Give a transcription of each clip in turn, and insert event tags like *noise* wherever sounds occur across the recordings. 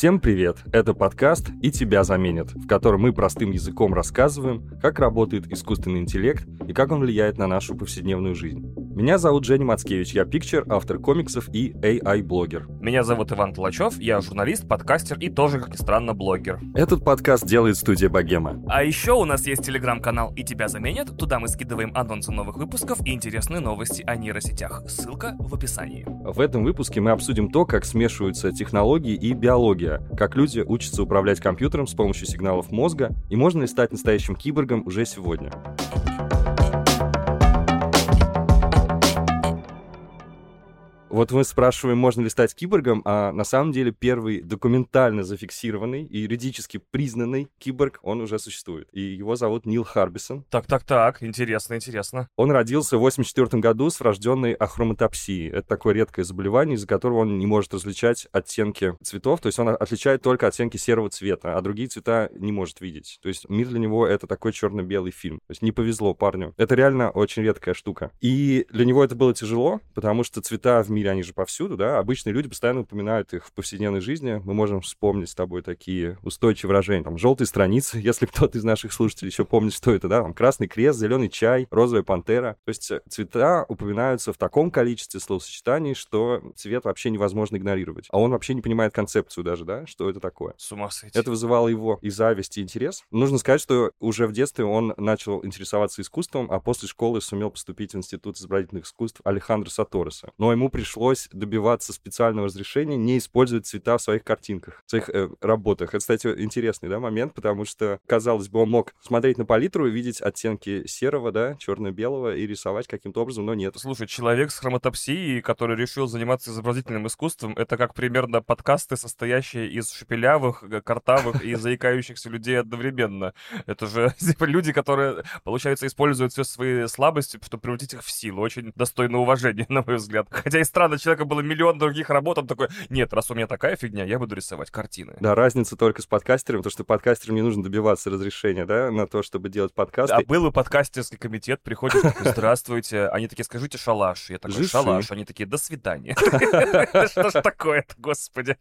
Всем привет! Это подкаст «И тебя заменят», в котором мы простым языком рассказываем, как работает искусственный интеллект и как он влияет на нашу повседневную жизнь. Меня зовут Женя Мацкевич, я пикчер, автор комиксов и AI-блогер. Меня зовут Иван Толачев, я журналист, подкастер и тоже, как ни странно, блогер. Этот подкаст делает студия Богема. А еще у нас есть телеграм-канал «И тебя заменят», туда мы скидываем анонсы новых выпусков и интересные новости о нейросетях. Ссылка в описании. В этом выпуске мы обсудим то, как смешиваются технологии и биология, как люди учатся управлять компьютером с помощью сигналов мозга и можно ли стать настоящим киборгом уже сегодня. Вот мы спрашиваем, можно ли стать киборгом, а на самом деле первый документально зафиксированный и юридически признанный киборг, он уже существует. И его зовут Нил Харбисон. Так-так-так, интересно, интересно. Он родился в 84 году с врожденной ахроматопсией. Это такое редкое заболевание, из-за которого он не может различать оттенки цветов, то есть он отличает только оттенки серого цвета, а другие цвета не может видеть. То есть мир для него это такой черно-белый фильм. То есть не повезло парню. Это реально очень редкая штука. И для него это было тяжело, потому что цвета в мире мире они же повсюду, да, обычные люди постоянно упоминают их в повседневной жизни. Мы можем вспомнить с тобой такие устойчивые выражения, там, желтые страницы, *laughs* если кто-то из наших слушателей еще помнит, что это, да, там, красный крест, зеленый чай, розовая пантера. То есть э, цвета упоминаются в таком количестве словосочетаний, что цвет вообще невозможно игнорировать. А он вообще не понимает концепцию даже, да, что это такое. С ума сойти. Это вызывало его и зависть, и интерес. Нужно сказать, что уже в детстве он начал интересоваться искусством, а после школы сумел поступить в Институт изобразительных искусств Алехандро Сатореса. Но ему пришлось добиваться специального разрешения не использовать цвета в своих картинках, в своих э, работах. Это, кстати, интересный да, момент, потому что, казалось бы, он мог смотреть на палитру и видеть оттенки серого, да, черно-белого и рисовать каким-то образом, но нет. Слушай, человек с хромотопсией, который решил заниматься изобразительным искусством, это как примерно подкасты, состоящие из шепелявых, картавых и *laughs* заикающихся людей одновременно. Это же *laughs* типа, люди, которые, получается, используют все свои слабости, чтобы превратить их в силу. Очень достойно уважения, *laughs* на мой взгляд. Хотя и странно, человека было миллион других работ, он такой, нет, раз у меня такая фигня, я буду рисовать картины. Да, разница только с подкастером, потому что подкастерам не нужно добиваться разрешения, да, на то, чтобы делать подкасты. А был и подкастерский комитет, приходит, здравствуйте, они такие, скажите шалаш. Я такой, шалаш. Они такие, до свидания. *laughs* Что ж такое-то, господи.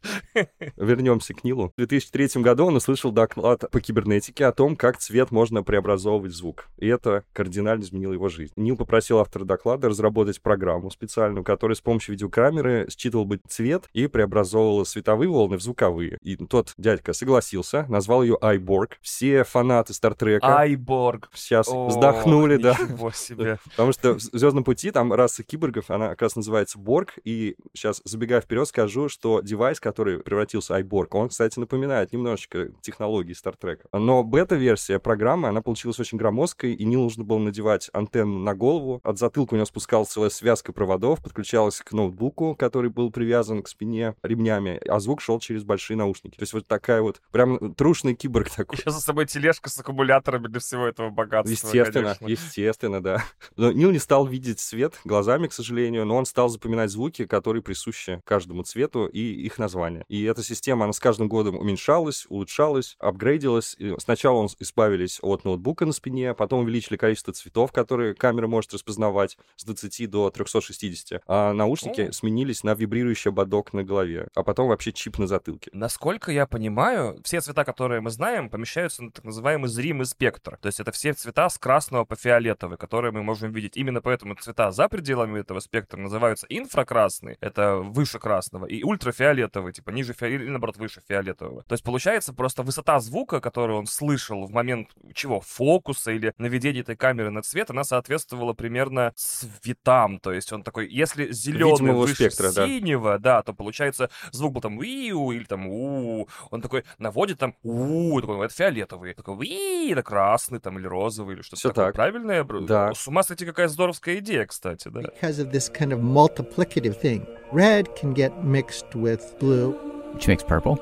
Вернемся к Нилу. В 2003 году он услышал доклад по кибернетике о том, как цвет можно преобразовывать в звук. И это кардинально изменило его жизнь. Нил попросил автора доклада разработать программу специальную, которая с помощью видеокамеры камеры считывал бы цвет и преобразовывал световые волны в звуковые. И тот дядька согласился, назвал ее iBorg. Все фанаты Стартрека... iBorg. Сейчас О, вздохнули, да. себе. *laughs* Потому что в «Звездном пути» там раса киборгов, она как раз называется Борг, и сейчас, забегая вперед, скажу, что девайс, который превратился iBorg, он, кстати, напоминает немножечко технологии Стартрека. Но бета-версия программы, она получилась очень громоздкой, и не нужно было надевать антенну на голову. От затылка у него спускалась целая связка проводов, подключалась к ноутбуку, который был привязан к спине ремнями, а звук шел через большие наушники. То есть вот такая вот прям трушный киборг *laughs* такой. Еще за собой тележка с аккумуляторами для всего этого богатства. Естественно, конечно. естественно, да. *laughs* Но Нил не стал видеть свет глазами, к сожалению, но он стал запоминать звуки, которые присущи каждому цвету и их названия. И эта система, она с каждым годом уменьшалась, улучшалась, апгрейдилась. И сначала он избавились от ноутбука на спине, потом увеличили количество цветов, которые камера может распознавать с 20 до 360. А наушники сменились на вибрирующий ободок на голове, а потом вообще чип на затылке. Насколько я понимаю, все цвета, которые мы знаем, помещаются на так называемый зримый спектр. То есть это все цвета с красного по фиолетовый, которые мы можем видеть. Именно поэтому цвета за пределами этого спектра называются инфракрасный, это выше красного, и ультрафиолетовый, типа ниже фиолетового, или наоборот выше фиолетового. То есть получается просто высота звука, который он слышал в момент чего? Фокуса или наведения этой камеры на цвет, она соответствовала примерно цветам. То есть он такой, если зеленый выше спектра, синего, да. да, то получается звук был там уиу или там у, он такой наводит там у, такой, это фиолетовый, такой уи, это красный там или розовый или что-то такое. Так. Правильно я? Да. С ума сойти, какая здоровская идея, кстати, да. Because of this kind of multiplicative thing. Red can get mixed with blue. Which makes purple.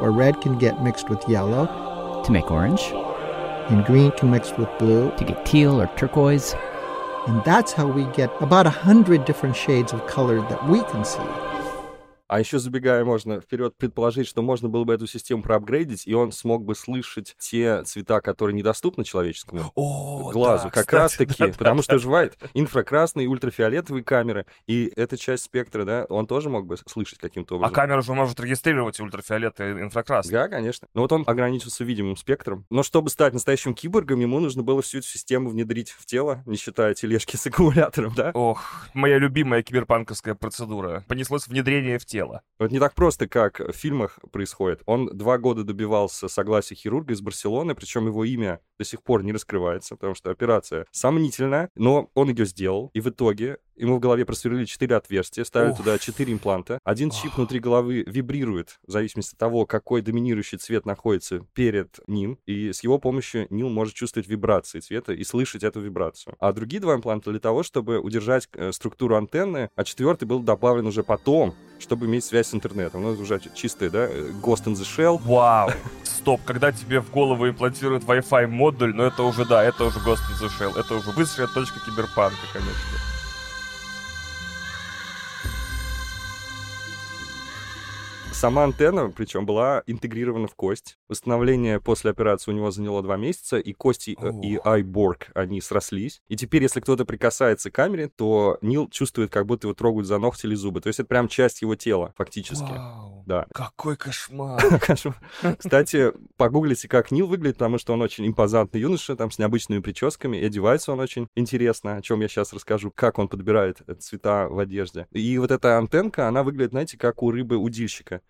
Or red can get mixed with yellow. To make orange. And green can mix with blue. To get teal or turquoise. And that's how we get about a hundred different shades of color that we can see. А еще забегая, можно вперед предположить, что можно было бы эту систему проапгрейдить, и он смог бы слышать те цвета, которые недоступны человеческому О, глазу, да, как кстати, раз-таки, да, да, потому да. что бывает инфракрасные, ультрафиолетовые камеры, и эта часть спектра, да, он тоже мог бы слышать каким-то А образом. камера же может регистрировать ультрафиолет и инфракрасный. Да, конечно. Но вот он ограничился видимым спектром. Но чтобы стать настоящим киборгом, ему нужно было всю эту систему внедрить в тело, не считая тележки с аккумулятором, да? Ох, моя любимая киберпанковская процедура. Понеслось внедрение в тело. Вот не так просто, как в фильмах происходит. Он два года добивался согласия хирурга из Барселоны, причем его имя до сих пор не раскрывается, потому что операция сомнительная, но он ее сделал, и в итоге ему в голове просверлили четыре отверстия, ставили Ух. туда четыре импланта. Один чип внутри головы вибрирует в зависимости от того, какой доминирующий цвет находится перед ним, и с его помощью Нил может чувствовать вибрации цвета и слышать эту вибрацию. А другие два импланта для того, чтобы удержать э, структуру антенны, а четвертый был добавлен уже потом, чтобы иметь связь с интернетом. Ну, это уже чистый, да, э, Ghost in the Shell. Вау. Стоп, когда тебе в голову имплантируют Wi-Fi модуль, ну это уже, да, это уже Ghost in the Shell. Это уже высшая точка киберпанка, конечно. Сама антенна, причем, была интегрирована в кость. Восстановление после операции у него заняло два месяца, и кости э, и айборг, они срослись. И теперь, если кто-то прикасается к камере, то Нил чувствует, как будто его трогают за ногти или зубы. То есть это прям часть его тела, фактически. Вау. Да. Какой кошмар. *laughs* Кошмар. Кстати, погуглите, как Нил выглядит, потому что он очень импозантный юноша, там с необычными прическами, и одевается он очень интересно, о чем я сейчас расскажу, как он подбирает э, цвета в одежде. И вот эта антенка, она выглядит, знаете, как у рыбы-удильщика.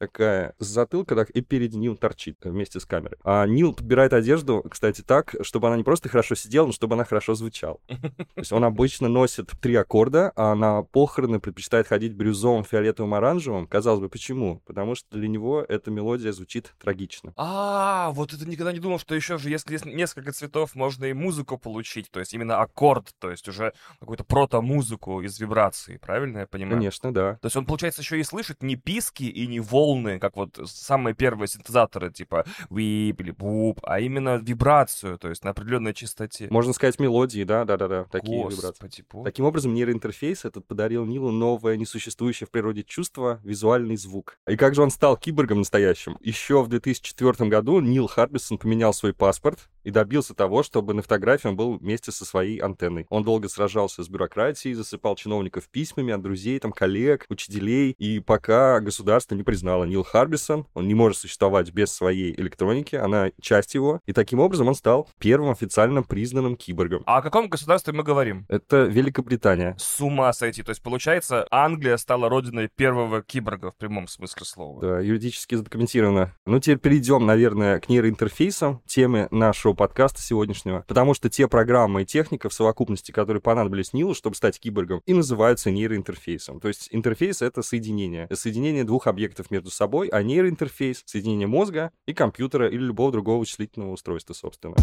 Такая с затылка, так и перед ним торчит э, вместе с камерой. А Нил подбирает одежду, кстати, так, чтобы она не просто хорошо сидела, но чтобы она хорошо звучала. *laughs* То есть он обычно носит три аккорда, а на похороны предпочитает ходить бирюзовым, фиолетовым, оранжевым. Казалось бы, почему? Потому что для него эта мелодия звучит трагично. А, вот это никогда не думал, что еще же, если есть несколько цветов, можно и музыку получить, то есть именно аккорд, то есть уже какую-то прото-музыку из вибраций, правильно я понимаю? Конечно, да. То есть он, получается, еще и слышит не писки и не волны, как вот самые первые синтезаторы, типа вип или буп, а именно вибрацию, то есть на определенной частоте. Можно сказать, мелодии, да, да, да, да, такие вибрации. Господи, боже. Таким образом, нейроинтерфейс этот подарил Нилу новое, несуществующее в природе чувство, визуальный звук. И как же он стал киборгом настоящим? Еще в 2004 году Нил Харбисон поменял свой паспорт и добился того, чтобы на фотографии он был вместе со своей антенной. Он долго сражался с бюрократией, засыпал чиновников письмами от друзей, там, коллег, учителей, и пока государство не признало Нил Харбисон, он не может существовать без своей электроники, она часть его, и таким образом он стал первым официально признанным киборгом. А о каком государстве мы говорим? Это Великобритания. С ума сойти. То есть, получается, Англия стала родиной первого киборга в прямом смысле слова. Да, юридически задокументировано. Ну, теперь перейдем, наверное, к нейроинтерфейсам, темы нашего подкаста сегодняшнего, потому что те программы и техника в совокупности, которые понадобились Нилу, чтобы стать киборгом, и называются нейроинтерфейсом. То есть интерфейс — это соединение. Соединение двух объектов между собой, а нейроинтерфейс — соединение мозга и компьютера или любого другого вычислительного устройства, собственно.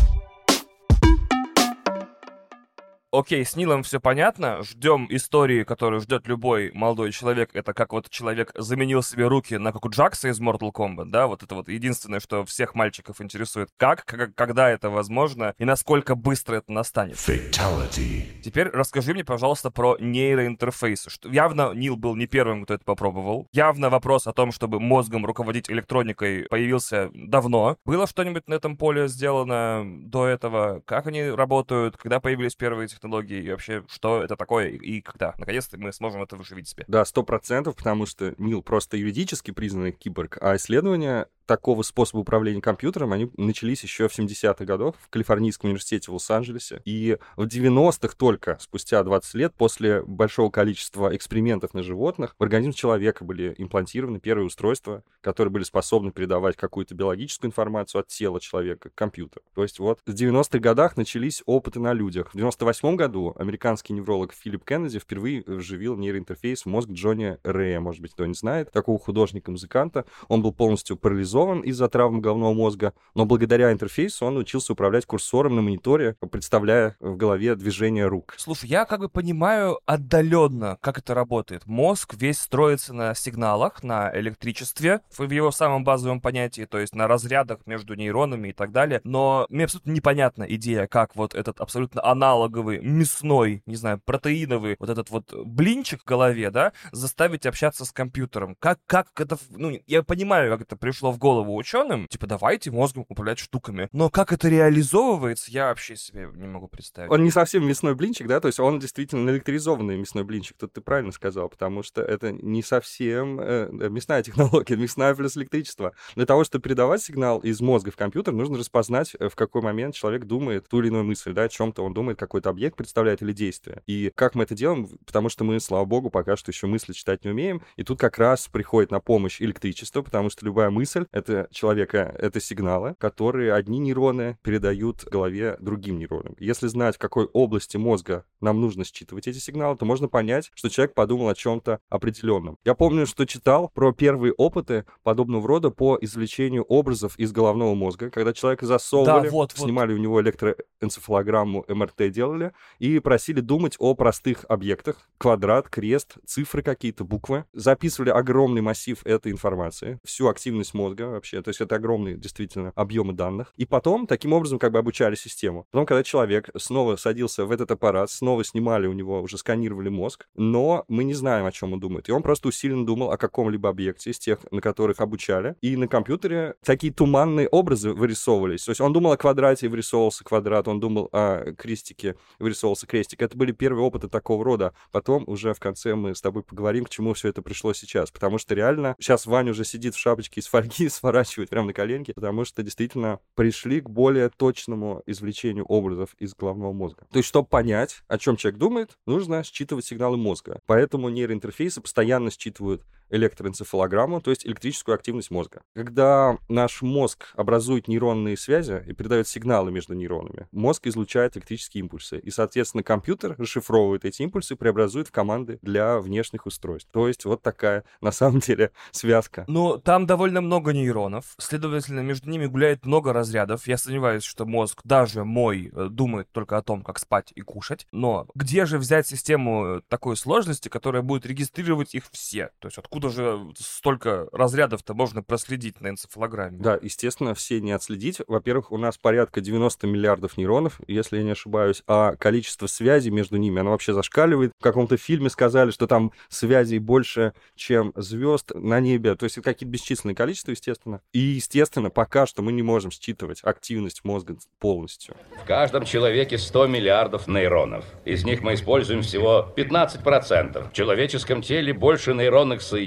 Окей, с Нилом все понятно. Ждем истории, которую ждет любой молодой человек. Это как вот человек заменил себе руки на как у Джакса из Mortal Kombat, да? Вот это вот единственное, что всех мальчиков интересует. Как, как когда это возможно и насколько быстро это настанет. Fatality. Теперь расскажи мне, пожалуйста, про нейроинтерфейсы. Что явно Нил был не первым, кто это попробовал. Явно вопрос о том, чтобы мозгом руководить электроникой, появился давно. Было что-нибудь на этом поле сделано до этого? Как они работают? Когда появились первые технологии? И вообще, что это такое и когда? Наконец-то мы сможем это выживить себе. Да, сто процентов, потому что Нил просто юридически признанный киборг, а исследования такого способа управления компьютером, они начались еще в 70-х годах в Калифорнийском университете в Лос-Анджелесе. И в 90-х только, спустя 20 лет, после большого количества экспериментов на животных, в организм человека были имплантированы первые устройства, которые были способны передавать какую-то биологическую информацию от тела человека к компьютеру. То есть вот в 90-х годах начались опыты на людях. В 98 году американский невролог Филипп Кеннеди впервые вживил нейроинтерфейс в мозг Джонни Рэя, может быть, кто не знает, такого художника-музыканта. Он был полностью парализован парализован из-за травмы головного мозга, но благодаря интерфейсу он научился управлять курсором на мониторе, представляя в голове движение рук. Слушай, я как бы понимаю отдаленно, как это работает. Мозг весь строится на сигналах, на электричестве, в его самом базовом понятии, то есть на разрядах между нейронами и так далее. Но мне абсолютно непонятна идея, как вот этот абсолютно аналоговый, мясной, не знаю, протеиновый, вот этот вот блинчик в голове, да, заставить общаться с компьютером. Как, как это, ну, я понимаю, как это пришло в голову ученым, типа, давайте мозгом управлять штуками. Но как это реализовывается, я вообще себе не могу представить. Он не совсем мясной блинчик, да, то есть он действительно электризованный мясной блинчик, тут ты правильно сказал, потому что это не совсем э, мясная технология, *laughs* мясная плюс электричество. Для того, чтобы передавать сигнал из мозга в компьютер, нужно распознать, э, в какой момент человек думает ту или иную мысль, да, о чем-то он думает, какой-то объект представляет или действие. И как мы это делаем? Потому что мы, слава богу, пока что еще мысли читать не умеем, и тут как раз приходит на помощь электричество, потому что любая мысль — это человека, это сигналы, которые одни нейроны передают голове другим нейронам. Если знать, в какой области мозга нам нужно считывать эти сигналы, то можно понять, что человек подумал о чем-то определенном. Я помню, что читал про первые опыты подобного рода по извлечению образов из головного мозга, когда человека засовывали, Да, вот, вот. снимали у него электроэнцефалограмму, МРТ делали, и просили думать о простых объектах. Квадрат, крест, цифры какие-то, буквы. Записывали огромный массив этой информации, всю активность мозга вообще. То есть это огромные действительно объемы данных. И потом таким образом как бы обучали систему. Потом, когда человек снова садился в этот аппарат, снова снимали у него, уже сканировали мозг, но мы не знаем, о чем он думает. И он просто усиленно думал о каком-либо объекте из тех, на которых обучали. И на компьютере такие туманные образы вырисовывались. То есть он думал о квадрате, вырисовывался квадрат, он думал о крестике, вырисовывался крестик. Это были первые опыты такого рода. Потом уже в конце мы с тобой поговорим, к чему все это пришло сейчас. Потому что реально сейчас Ваня уже сидит в шапочке из фольги, сворачивает прямо на коленке, потому что действительно пришли к более точному извлечению образов из головного мозга. То есть, чтобы понять, о чем человек думает, нужно считывать сигналы мозга. Поэтому нейроинтерфейсы постоянно считывают электроэнцефалограмму, то есть электрическую активность мозга. Когда наш мозг образует нейронные связи и передает сигналы между нейронами, мозг излучает электрические импульсы. И, соответственно, компьютер расшифровывает эти импульсы и преобразует в команды для внешних устройств. То есть вот такая, *laughs* на самом деле, связка. Ну, там довольно много нейронов, следовательно, между ними гуляет много разрядов. Я сомневаюсь, что мозг, даже мой, э, думает только о том, как спать и кушать. Но где же взять систему такой сложности, которая будет регистрировать их все? То есть откуда же столько разрядов-то можно проследить на энцефалограмме? Да, естественно, все не отследить. Во-первых, у нас порядка 90 миллиардов нейронов, если я не ошибаюсь, а количество связей между ними, оно вообще зашкаливает. В каком-то фильме сказали, что там связей больше, чем звезд на небе. То есть это какие-то бесчисленные количества, естественно. И, естественно, пока что мы не можем считывать активность мозга полностью. В каждом человеке 100 миллиардов нейронов. Из них мы используем всего 15%. В человеческом теле больше нейронных соединений,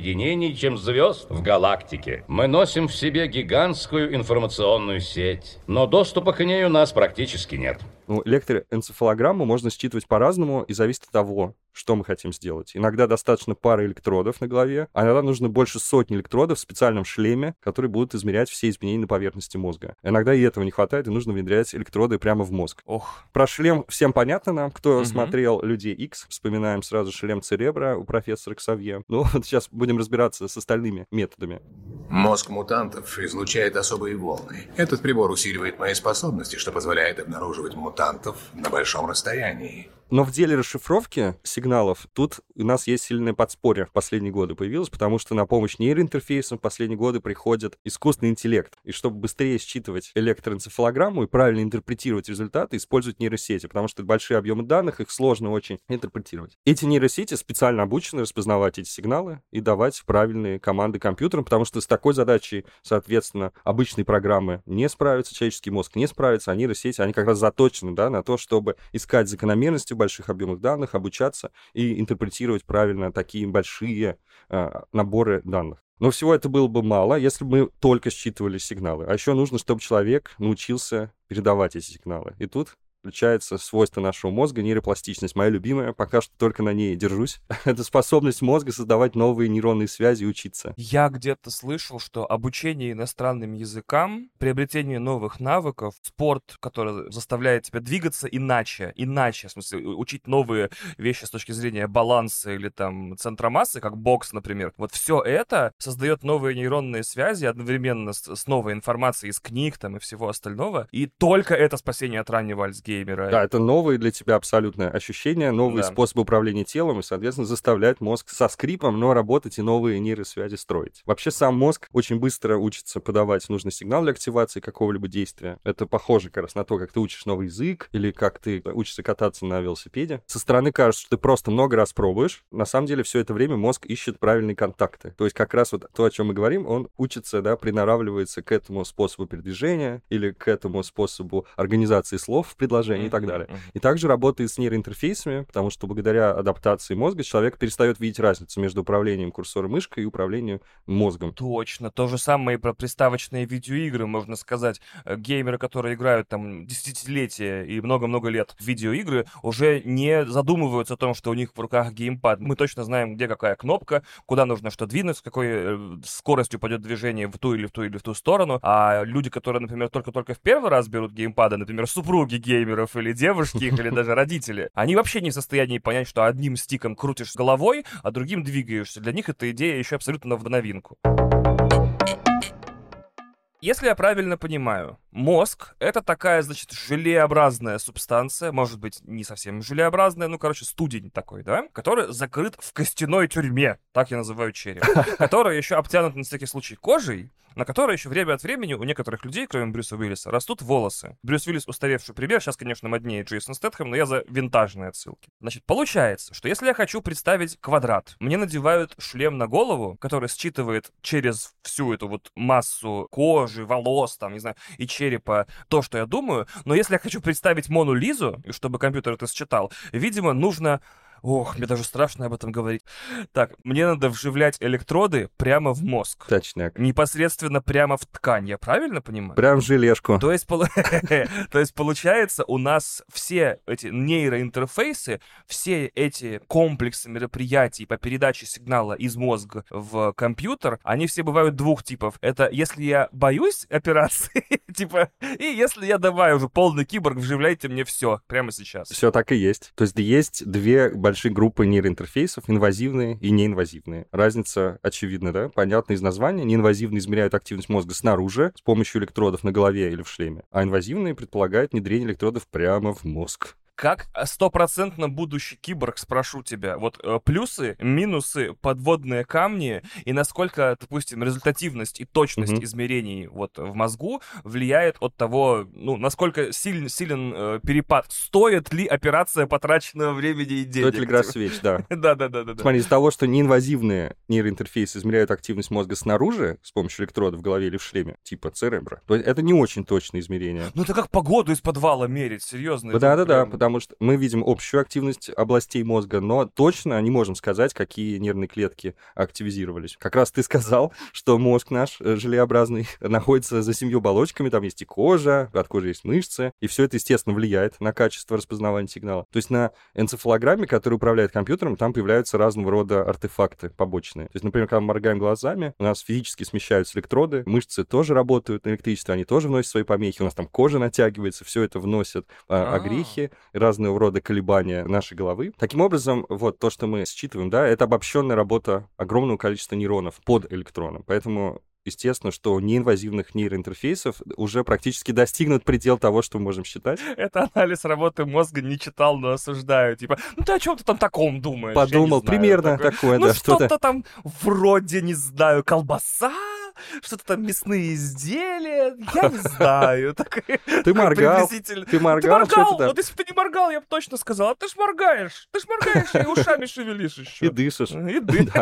чем звезд в галактике. Мы носим в себе гигантскую информационную сеть, но доступа к ней у нас практически нет. Ну, электроэнцефалограмму можно считывать по-разному и зависит от того, что мы хотим сделать. Иногда достаточно пары электродов на голове, а иногда нужно больше сотни электродов в специальном шлеме, которые будут измерять все изменения на поверхности мозга. Иногда и этого не хватает, и нужно внедрять электроды прямо в мозг. Ох, Про шлем всем понятно нам, кто Мгм. смотрел «Людей X Вспоминаем сразу шлем Церебра у профессора Ксавье. Ну, *laughs* вот сейчас будем разбираться с остальными методами. Мозг мутантов излучает особые волны. Этот прибор усиливает мои способности, что позволяет обнаруживать мутантов на большом расстоянии. Но в деле расшифровки сигналов тут у нас есть сильное подспорье в последние годы появилось, потому что на помощь нейроинтерфейсам в последние годы приходит искусственный интеллект. И чтобы быстрее считывать электроэнцефалограмму и правильно интерпретировать результаты, используют нейросети, потому что это большие объемы данных, их сложно очень интерпретировать. Эти нейросети специально обучены распознавать эти сигналы и давать правильные команды компьютерам, потому что с такой задачей, соответственно, обычные программы не справятся, человеческий мозг не справится, а нейросети, они как раз заточены да, на то, чтобы искать закономерности больших объемах данных, обучаться и интерпретировать правильно такие большие э, наборы данных. Но всего это было бы мало, если бы мы только считывали сигналы. А еще нужно, чтобы человек научился передавать эти сигналы. И тут отличается свойство нашего мозга, нейропластичность. Моя любимая, пока что только на ней держусь. *laughs* Это способность мозга создавать новые нейронные связи и учиться. Я где-то слышал, что обучение иностранным языкам, приобретение новых навыков, спорт, который заставляет тебя двигаться иначе, иначе, в смысле, учить новые вещи с точки зрения баланса или там центра массы, как бокс, например. Вот все это создает новые нейронные связи одновременно с, с новой информацией из книг там и всего остального. И только это спасение от раннего Альцгеймера. Да, это новые для тебя абсолютно ощущения, новые Да. способы управления телом и, соответственно, заставляет мозг со скрипом, но работать и новые нейросвязи строить. Вообще сам мозг очень быстро учится подавать нужный сигнал для активации какого-либо действия. Это похоже как раз на то, как ты учишь новый язык или как ты учишься кататься на велосипеде. Со стороны кажется, что ты просто много раз пробуешь. На самом деле все это время мозг ищет правильные контакты. То есть как раз вот то, о чем мы говорим, он учится, да, приноравливается к этому способу передвижения или к этому способу организации слов в предложении и так далее. И также работает с нейроинтерфейсами, потому что благодаря адаптации мозга человек перестает видеть разницу между управлением курсором мышкой и управлением мозгом. Точно. То же самое и про приставочные видеоигры, можно сказать. Э, Геймеры, которые играют там десятилетия и много-много лет в видеоигры, уже не задумываются о том, что у них в руках геймпад. Мы точно знаем, где какая кнопка, куда нужно что двинуть, с какой э, скоростью пойдет движение в ту или в ту или в ту сторону. А люди, которые, например, только-только в первый раз берут геймпады, например, супруги геймеров или девушки их, или даже родители, *laughs* они вообще не в состоянии понять, что одним стиком крутишь головой, а другим двигаешься. Для них эта идея еще абсолютно в новинку. Если я правильно понимаю, мозг — это такая, значит, желеобразная субстанция, может быть, не совсем желеобразная, ну, короче, студень такой, да, который закрыт в костяной тюрьме, так я называю череп, *laughs* который еще обтянут на всякий случай кожей, на которой еще время от времени у некоторых людей, кроме Брюса Уиллиса, растут волосы. Брюс Уиллис устаревший пример, сейчас, конечно, моднее Джейсон Стэтхэм, но я за винтажные отсылки. Значит, получается, что если я хочу представить квадрат, мне надевают шлем на голову, который считывает через всю эту вот массу кожи, волос, там, не знаю, и черепа то, что я думаю, но если я хочу представить Мону Лизу, чтобы компьютер это считал, видимо, нужно Ох, мне даже страшно об этом говорить. Так, мне надо вживлять электроды прямо в мозг. Точняк. Непосредственно прямо в ткань, я правильно понимаю? Прям в желешку. То есть, *laughs* То есть, получается, у нас все эти нейроинтерфейсы, все эти комплексы мероприятий по передаче сигнала из мозга в компьютер, они все бывают двух типов. Это если я боюсь операции, *laughs* типа, и если я давай уже полный киборг, вживляйте мне все прямо сейчас. Все так и есть. То есть есть две большие группы нейроинтерфейсов, инвазивные и неинвазивные. Разница очевидна, да? Понятно из названия. Неинвазивные измеряют активность мозга снаружи с помощью электродов на голове или в шлеме, а инвазивные предполагают внедрение электродов прямо в мозг. Как стопроцентно будущий киборг, спрошу тебя, вот э, плюсы, минусы, подводные камни и насколько, допустим, результативность и точность Мгм. измерений вот в мозгу влияет от того, ну, насколько силен, силен э, перепад, стоит ли операция потраченного времени и денег. Стоит ли игра свеч, да. *laughs* Да-да-да-да. Смотри, из того, что неинвазивные нейроинтерфейсы измеряют активность мозга снаружи с помощью электродов в голове или в шлеме, типа церебра, то это не очень точные измерения. Ну это как погоду из подвала мерить, серьезно. Да-да-да, прям- потому что мы видим общую активность областей мозга, но точно не можем сказать, какие нервные клетки активизировались. Как раз ты сказал, что мозг наш э, желеобразный *laughs* находится за семью оболочками, там есть и кожа, от кожи есть мышцы, и все это, естественно, влияет на качество распознавания сигнала. То есть на энцефалограмме, которая управляет компьютером, там появляются разного рода артефакты побочные. То есть, например, когда мы моргаем глазами, у нас физически смещаются электроды, мышцы тоже работают на электричество, они тоже вносят свои помехи, у нас там кожа натягивается, все это вносит а, А. огрехи, разного рода колебания нашей головы. Таким образом, вот то, что мы считываем, да, это обобщенная работа огромного количества нейронов под электроном. Поэтому естественно, что неинвазивных нейроинтерфейсов уже практически достигнут предел того, что мы можем считать. *laughs* Это анализ работы мозга не читал, но осуждаю. Типа, ну ты о чем ты там таком думаешь? Подумал, знаю. примерно Такой, такое, ну да, что-то там вроде, не знаю, колбаса, что-то там мясные изделия, я не знаю. *laughs* Такой- Ты моргал, ты моргал, там. вот если бы ты не моргал, я бы точно сказал, а ты ж моргаешь, ты ж моргаешь и ушами шевелишь еще. И дышишь. И ды- *laughs*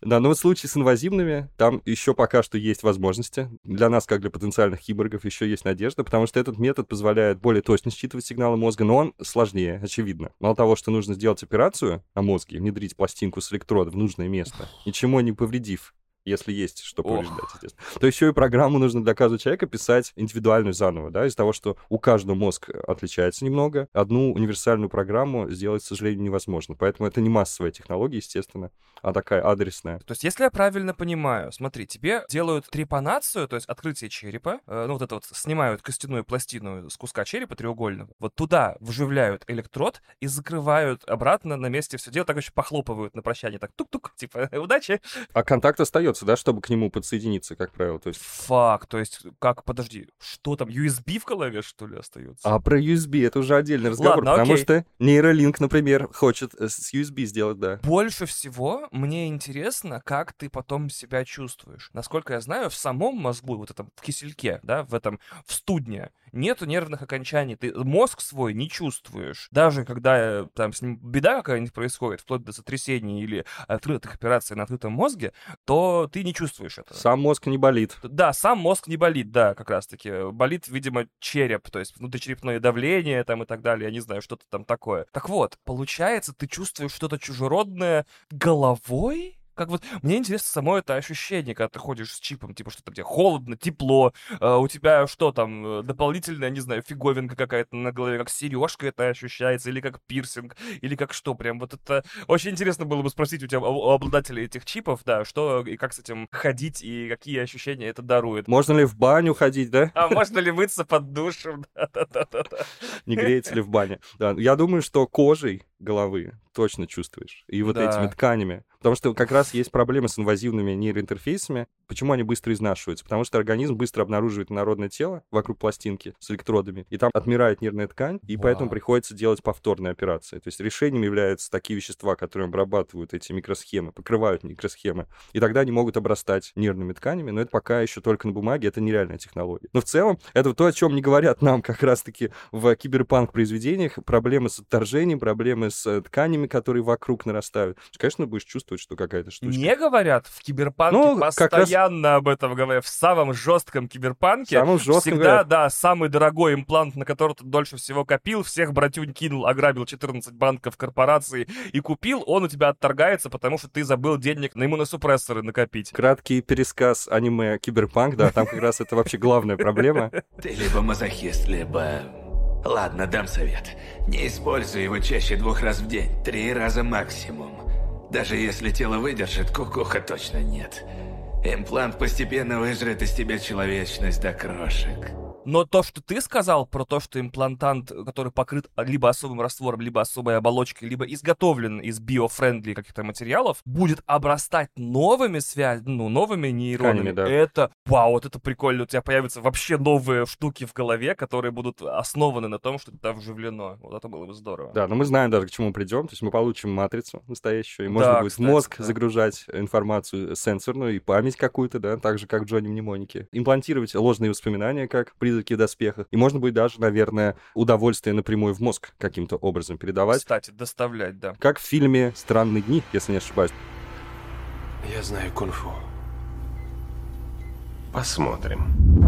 Да. Но в случае с инвазивными, там еще пока что есть возможности. Для нас, как для потенциальных киборгов, еще есть надежда, потому что этот метод позволяет более точно считывать сигналы мозга, но он сложнее, очевидно. Мало того, что нужно сделать операцию на мозге, внедрить пластинку с электрода в нужное место, ничего не повредив, если есть что Ох. повреждать, естественно. То еще и программу нужно для каждого человека писать индивидуальную заново, да, из-за того, что у каждого мозг отличается немного. Одну универсальную программу сделать, к сожалению, невозможно. Поэтому это не массовая технология, естественно, а такая адресная. То есть, если я правильно понимаю, смотри, тебе делают трепанацию, то есть открытие черепа, э, ну вот это вот снимают костяную пластину с куска черепа треугольного, вот туда вживляют электрод и закрывают обратно на месте все дело, так еще похлопывают на прощание, так тук-тук, типа *laughs* удачи. А контакт остается, да, чтобы к нему подсоединиться, как правило. То есть Фак, то есть как, подожди, что там, USB в голове, что ли, остается? А про USB это уже отдельный разговор, Ладно, потому окей. что нейролинк, например, хочет э, с USB сделать, да. Больше всего мне интересно, как ты потом себя чувствуешь. Насколько я знаю, в самом мозгу, вот этом в кисельке, да, в этом, в студне, нету нервных окончаний. Ты мозг свой не чувствуешь. Даже когда э, там с ним беда какая-нибудь происходит, вплоть до сотрясений или открытых операций на открытом мозге, то ты не чувствуешь этого. Сам мозг не болит. Да, сам мозг не болит, да, как раз-таки. Болит, видимо, череп, то есть внутричерепное давление там и так далее, я не знаю, что-то там такое. Так вот, получается, ты чувствуешь что-то чужеродное головой? Как вот, мне интересно само это ощущение, когда ты ходишь с чипом, типа, что там тебе холодно, тепло, э, у тебя что там, э, дополнительная, не знаю, фиговинка какая-то на голове, как сережка это ощущается, или как пирсинг, или как что, прям вот это... Очень интересно было бы спросить у тебя, у обладателей этих чипов, да, что и как с этим ходить, и какие ощущения это дарует. Можно ли в баню ходить, да? А можно ли мыться под душем? *laughs* Да-да-да-да. Не греется ли в бане? Да, я думаю, что кожей головы точно чувствуешь. И вот Да. этими тканями. Потому что как раз есть проблемы с инвазивными нейроинтерфейсами. Почему они быстро изнашиваются? Потому что организм быстро обнаруживает народное тело вокруг пластинки с электродами, и там отмирает нервная ткань, и поэтому Вау. приходится делать повторные операции. То есть решением являются такие вещества, которые обрабатывают эти микросхемы, покрывают микросхемы, и тогда они могут обрастать нервными тканями, но это пока еще только на бумаге, это нереальная технология. Но в целом, это то, о чем не говорят нам как раз-таки в киберпанк произведениях, проблемы с отторжением, проблемы с э, тканями, которые вокруг нарастают. Конечно, будешь чувствовать, что какая-то штучка. Не говорят в киберпанке, Ну, как раз- постоянно об этом говорят. В самом жестком киберпанке Самым жестким всегда, говорят. да, самый дорогой имплант, на который ты дольше всего копил, всех братюнь кинул, ограбил 14 банков корпорации и купил, он у тебя отторгается, потому что ты забыл денег на иммуносупрессоры накопить. Краткий пересказ аниме Киберпанк, да, там как раз это вообще главная проблема. Ты либо мазохист, либо... Ладно, дам совет. Не используй его чаще двух раз в день. Три раза максимум. Даже если тело выдержит, кукуха точно нет. Имплант постепенно выжрет из тебя человечность до крошек. Но то, что ты сказал про то, что имплантант, который покрыт либо особым раствором, либо особой оболочкой, либо изготовлен из bio-friendly каких-то материалов, будет обрастать новыми связями, ну, новыми нейронами. Тканями, да. Это, вау, вот это прикольно. У тебя появятся вообще новые штуки в голове, которые будут основаны на том, что туда вживлено. Вот это было бы здорово. Да, но мы знаем даже, к чему придем. То есть мы получим матрицу настоящую, и Да, можно будет кстати, мозг да. загружать информацию сенсорную и память какую-то, да, так же, как в Джонни Мнемонике. Имплантировать ложные воспоминания, как призраки в доспехах. И можно будет даже, наверное, удовольствие напрямую в мозг каким-то образом передавать. Кстати, доставлять, да. Как в фильме «Странные дни», если не ошибаюсь. Я знаю кунг-фу. Посмотрим.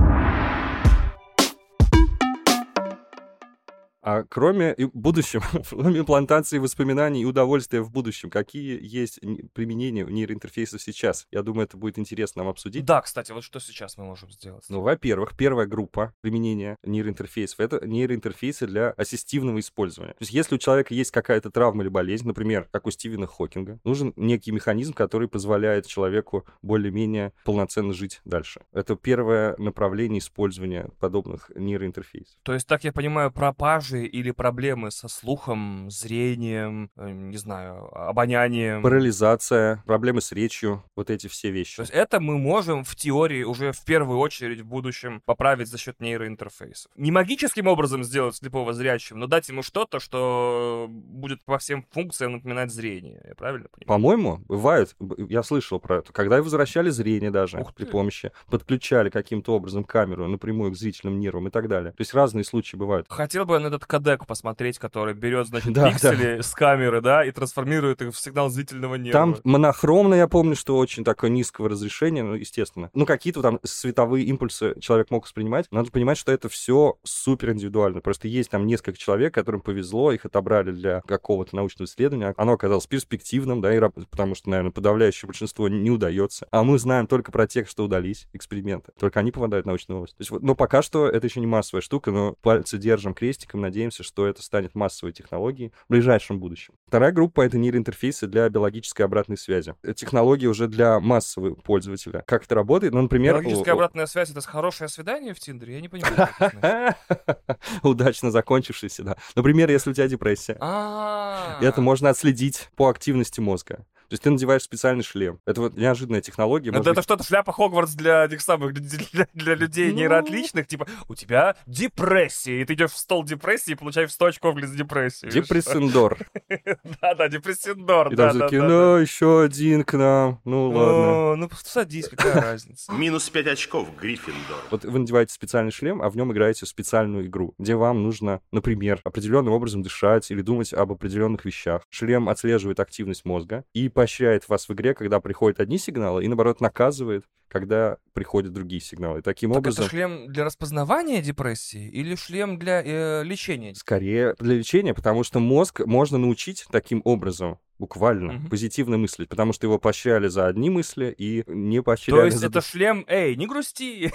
А кроме будущем, *laughs* кроме имплантации воспоминаний и удовольствия в будущем, какие есть применения нейроинтерфейсов сейчас? Я думаю, это будет интересно нам обсудить. Да, кстати, вот что сейчас мы можем сделать? Ну, во-первых, первая группа применения нейроинтерфейсов — это нейроинтерфейсы для ассистивного использования. То есть если у человека есть какая-то травма или болезнь, например, как у Стивена Хокинга, нужен некий механизм, который позволяет человеку более-менее полноценно жить дальше. Это первое направление использования подобных нейроинтерфейсов. То есть, так я понимаю, пропажи или проблемы со слухом, зрением, э, не знаю, обонянием. Парализация, проблемы с речью, вот эти все вещи. То есть это мы можем в теории уже в первую очередь в будущем поправить за счет нейроинтерфейсов. Не магическим образом сделать слепого зрячим, но дать ему что-то, что будет по всем функциям напоминать зрение. Я правильно понимаю? По-моему, бывает, я слышал про это, когда и возвращали зрение даже Ух при помощи, подключали каким-то образом камеру напрямую к зрительным нервам и так далее. То есть разные случаи бывают. Хотел бы я на этот этот кодек посмотреть, который берет, значит, *laughs* Да, пиксели с камеры, да, и трансформирует их в сигнал зрительного нерва. Там монохромно, я помню, что очень такое низкого разрешения, ну, естественно. Ну, какие-то там световые импульсы человек мог воспринимать. Надо понимать, что это все супер индивидуально. Просто есть там несколько человек, которым повезло, их отобрали для какого-то научного исследования. Оно оказалось перспективным, да, и, потому что, наверное, подавляющее большинство не удается. А мы знаем только про тех, что удались эксперименты. Только они попадают в научную область. То есть, вот, но пока что это еще не массовая штука, но пальцы держим крестиком, надеемся, что это станет массовой технологией в ближайшем будущем. Вторая группа — это нейроинтерфейсы для биологической обратной связи. Это технологии уже для массового пользователя. Как это работает? Ну, например... Биологическая у- обратная связь — это хорошее свидание в Тиндере? Я не понимаю. *laughs* Удачно закончившийся, да. Например, если у тебя депрессия. А. Это можно отследить по активности мозга. То есть ты надеваешь специальный шлем. Это вот неожиданная технология. Это, это быть- что-то шляпа Хогвартс для этих самых, для, для- людей Ну. нейроотличных, типа, у тебя депрессия, и ты идешь в стол депрессии и получаешь 100 очков для депрессии. Депрессендор. *laughs* Да-да, депрессендор, И там такие, ну, еще один к нам. Ну, ладно. О, Ну, садись, какая *laughs* разница. Минус 5 очков, Гриффиндор. Вот вы надеваете специальный шлем, а в нем играете в специальную игру, где вам нужно, например, определенным образом дышать или думать об определенных вещах. Шлем отслеживает активность мозга и поощряет вас в игре, когда приходят одни сигналы, и наоборот наказывает, когда приходят другие сигналы. И таким Так образом... это шлем для распознавания депрессии или шлем для э, лечения? Скорее для лечения, потому что мозг можно научить таким образом буквально Мгм. позитивно мыслить, потому что его поощряли за одни мысли и не То поощряли есть за это шлем, эй, не грусти.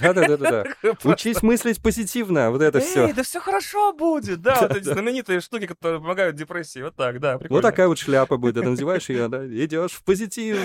Да-да-да-да. *laughs* Учись мыслить позитивно, вот это Эй, все. да все хорошо будет, да, вот эти *laughs* знаменитые штуки, которые помогают депрессии, вот так, да, Вот прикольно. такая вот шляпа будет, ты надеваешь ее, *laughs* да, идешь в позитив.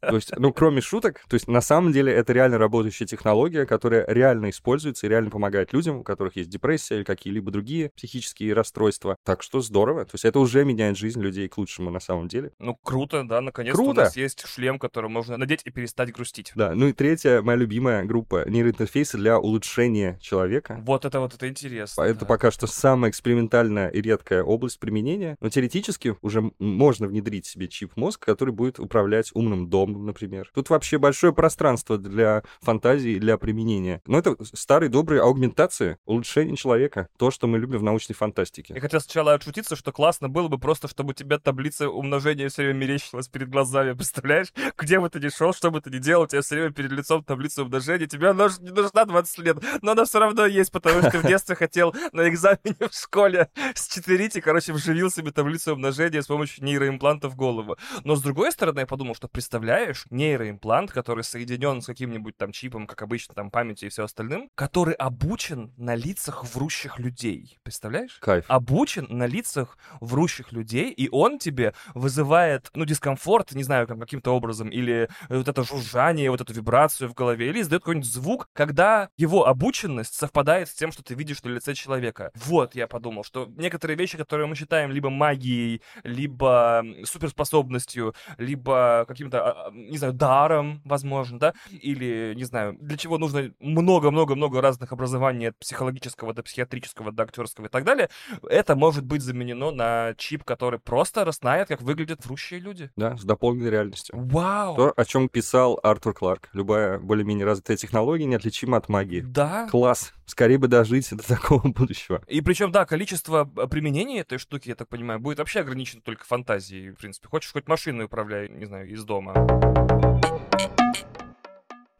То есть, ну, кроме шуток, то есть, на самом деле, это реально работающая технология, которая реально используется и реально помогает людям, у которых есть депрессия или какие-либо другие психические расстройства. Так что здорово. То есть, это уже меняет жизнь людей к лучшему на самом деле. Ну, круто, да, наконец-то у Круто. нас есть шлем, который можно надеть и перестать грустить. Да, ну и третья, моя любимая группа нейроинтерфейсы для улучшения человека. Вот это вот это интересно. Это да. пока что самая экспериментальная и редкая область применения. Но теоретически уже можно внедрить себе чип мозг, который будет управлять умным домом, например. Тут вообще большое пространство для фантазии и для применения. Но это старые добрые аугментации, улучшение человека. То, что мы любим в научной Я фантастике. хотел сначала отшутиться, что классно было бы просто, чтобы у тебя таблица умножения все время мерещилась перед глазами. *laughs* Представляешь, где бы ты ни шел, что бы ты ни делал, у тебя все время перед лицом таблица умножения. Тебе она не нужна 20 лет, но она все равно есть, потому что ты в детстве хотел на экзамене в школе счетверить и, короче, вживил себе таблицу умножения с помощью нейроимпланта в голову. Но с другой стороны, я подумал, что представляешь, нейроимплант, который соединен с каким-нибудь там чипом, как обычно, там памятью и все остальным, который обучен на лицах врущих людей. Представляешь? Кайф. обучен на лицах врущих людей, и он тебе вызывает, ну, дискомфорт, не знаю, там, каким-то образом, или вот это жужжание, вот эту вибрацию в голове, или издает какой-нибудь звук, когда его обученность совпадает с тем, что ты видишь на лице человека. Вот, я подумал, что некоторые вещи, которые мы считаем либо магией, либо суперспособностью, либо каким-то, а, а, не знаю, даром, возможно, да, или, не знаю, для чего нужно много-много-много разных образований от психологического до психиатрического до актерского и так далее, это может быть заменено на чип, который просто разнает, как выглядят врущие люди. Да, с дополненной реальностью. Вау! То, о чем писал Артур Кларк. Любая более-менее развитая технология неотличима от магии. Да. Класс. Скорее бы дожить до такого *laughs* будущего. И причем, да, количество э, применений этой штуки, я так понимаю, будет вообще ограничено только фантазией, в принципе. Хочешь хоть машину управляй, не знаю, из дома.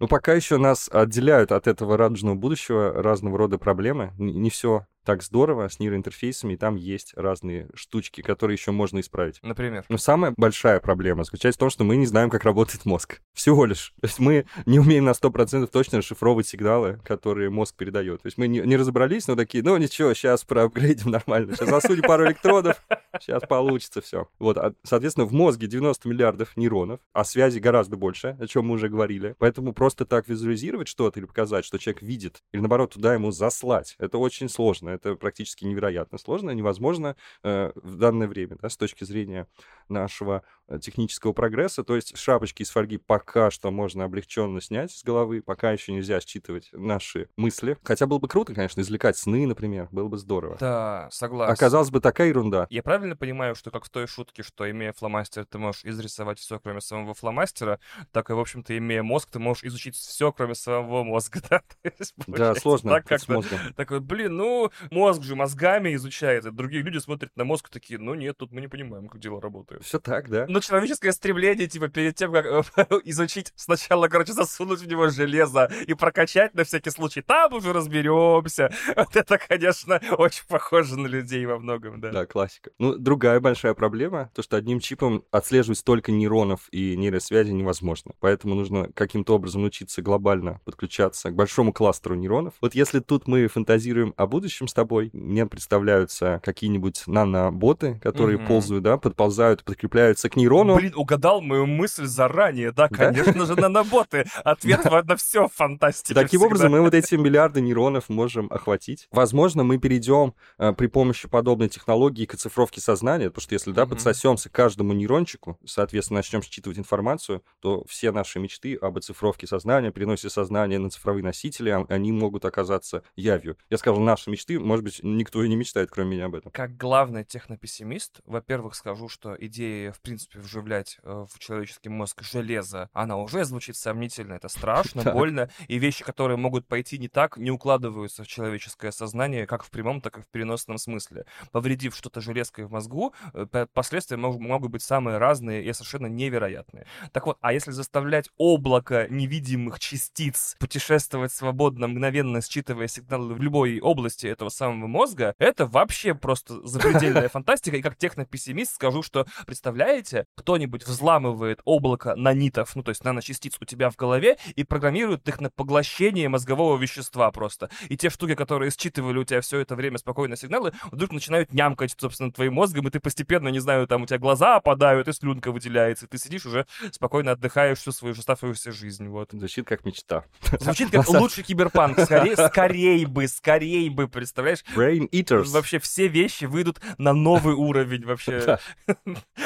Но пока еще нас отделяют от этого радужного будущего разного рода проблемы. Не все так здорово с нейроинтерфейсами, и там есть разные штучки, которые еще можно исправить. Например. Но самая большая проблема заключается в том, что мы не знаем, как работает мозг. Всего лишь. То есть мы не умеем на 100% точно расшифровывать сигналы, которые мозг передает. То есть мы не, не разобрались, но такие, ну ничего, сейчас проапгрейдим нормально. Сейчас засунем пару электродов, сейчас получится все. Вот, а, соответственно, в мозге 90 миллиардов нейронов, а связи гораздо больше, о чем мы уже говорили. Поэтому просто так визуализировать что-то или показать, что человек видит, или наоборот туда ему заслать, это очень сложно. Это практически невероятно сложно, невозможно э, в данное время, да, с точки зрения нашего технического прогресса, то есть шапочки из фольги пока что можно облегченно снять с головы, пока еще нельзя считывать наши мысли. Хотя было бы круто, конечно, извлекать сны, например, было бы здорово. Да, согласен. Оказалось бы такая ерунда. Я правильно понимаю, что как в той шутке, что имея фломастер, ты можешь изрисовать все, кроме самого фломастера, так и, в общем-то, имея мозг, ты можешь изучить все, кроме самого мозга, *laughs* да? Есть, Да, сложно так тут с мозгом. Такой, блин, ну, мозг же мозгами изучается. Другие люди смотрят на мозг такие, ну нет, тут мы не понимаем, как дела работают. Все так, да. Ну, человеческое стремление, типа, перед тем, как э, *laughs* изучить, сначала, короче, засунуть в него железо и прокачать на всякий случай, там уже разберемся. *laughs* Вот это, конечно, очень похоже на людей во многом, да. Да, классика. Ну, другая большая проблема, то, что одним чипом отслеживать столько нейронов и нейросвязи невозможно. Поэтому нужно каким-то образом научиться глобально подключаться к большому кластеру нейронов. Вот если тут мы фантазируем о будущем с тобой, мне представляются какие-нибудь наноботы, которые Мгм. ползают, да, подползают, подкрепляются к нейрону. Блин, угадал мою мысль заранее, да, конечно же, наноботы. *laughs* Ответ на все фантастика. Таким образом, мы вот эти миллиарды нейронов можем охватить. Возможно, мы перейдем э, при помощи подобной технологии к оцифровке сознания, потому что если, да, подсосемся к каждому нейрончику, соответственно, начнем считывать информацию, то все наши мечты об оцифровке сознания, переносе сознания на цифровые носители, а- они могут оказаться явью. Я сказал, наши мечты, может быть, никто и не мечтает, кроме меня об этом. Как главный технопессимист, во-первых, скажу, что идея, в принципе, вживлять э, в человеческий мозг железо, она уже звучит сомнительно, это *laughs* страшно, Так. больно, и вещи, которые могут пойти не так, не укладываются в человеческое сознание, как в прямом, так и в переносном смысле. Повредив что-то железкой в мозгу, э, последствия мог- могут быть самые разные и совершенно невероятные. Так вот, а если заставлять облако невидимых частиц путешествовать свободно, мгновенно считывая сигналы в любой области этого самого мозга, это вообще просто запредельная *laughs* фантастика. И как технопессимист скажу, что, представляете, кто-нибудь взламывает облако нанитов, ну то есть наночастиц у тебя в голове и программирует их на поглощение мозгового вещества просто. И те штуки, которые считывали у тебя все это время спокойно сигналы, вдруг начинают нямкать, собственно, твоим мозгом, и ты постепенно, не знаю, там у тебя глаза опадают, и слюнка выделяется, и ты сидишь уже спокойно отдыхаешь всю свою оставшуюся жизнь, вот. Звучит как мечта. Звучит как *laughs* лучший киберпанк. Скорее, скорей бы, скорей бы, представляешь? Brain Eaters. Вообще все вещи выйдут на новый уровень вообще. *laughs*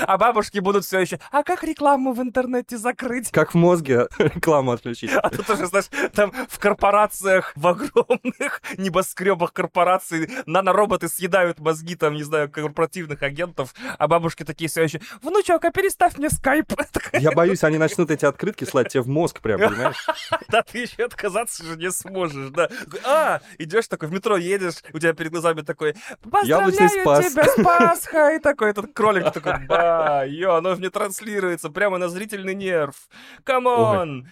А бабушки будут все еще, а как рекламу в интернете закрыть? Как в мозге *laughs* рекламу отключить. А тут уже, знаешь, там в корпорациях, в огромных *laughs* небоскребах корпораций нанороботы съедают мозги, там, не знаю, корпоративных агентов, а бабушки такие все еще, внучок, а переставь мне скайп. *laughs* Я боюсь, они начнут эти открытки слать тебе в мозг прям, понимаешь? Да ты еще отказаться же не сможешь, да. А, идешь такой, в метро едешь, у тебя перед глазами такой, поздравляю спас». тебя с Пасхой, и такой этот кролик такой, ба, ё, оно же не транслируется прямо на зрительный нерв. Come on!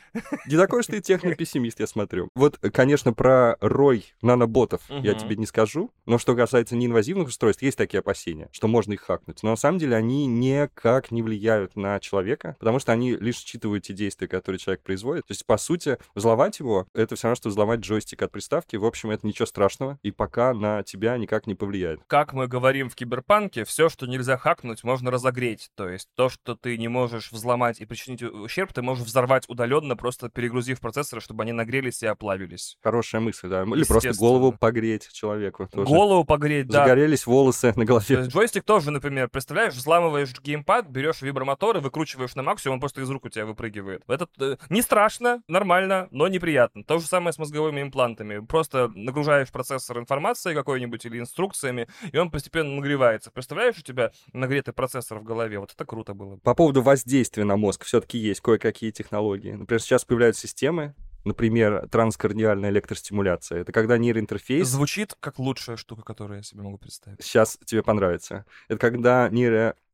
Не такой, что ты технопессимист, я смотрю. Вот, конечно, про рой наноботов я Мгм. тебе не скажу, но что касается неинвазивных устройств, есть такие опасения, что можно их хакнуть. Но на самом деле они никак не влияют на человека, потому что они лишь считывают те действия, которые человек производит. То есть, по сути, взломать его — это все равно, что взломать джойстик от приставки. В общем, это ничего страшного, и пока на тебя никак не повлияет. Как мы говорим в Киберпанке, все, что нельзя хакнуть, можно разогреть. То есть то, что ты не можешь взломать и причинить ущерб, ты можешь взорвать удаленно, просто перегрузив процессоры, чтобы они нагрелись и оплавились. Хорошая мысль, да. Или просто голову погреть человеку. тоже. Голову погреть, да. Загорелись волосы на То голове. есть джойстик тоже, например, представляешь, взламываешь геймпад, берешь вибромотор и выкручиваешь на максимум, он просто из рук у тебя выпрыгивает. Это э, не страшно, нормально, но неприятно. То же самое с мозговыми имплантами. Просто нагружаешь процессор информацией какой-нибудь или инструкциями, и он постепенно нагревается. Представляешь, у тебя нагретый процессор в голове? Вот это круто было бы. По поводу воздействия на мозг все-таки есть кое-какие технологии. Например, сейчас появляются системы, например, транскорниальная электростимуляция. Это когда нейроинтерфейс... Звучит как лучшая штука, которую я себе могу представить. Сейчас тебе понравится. Это когда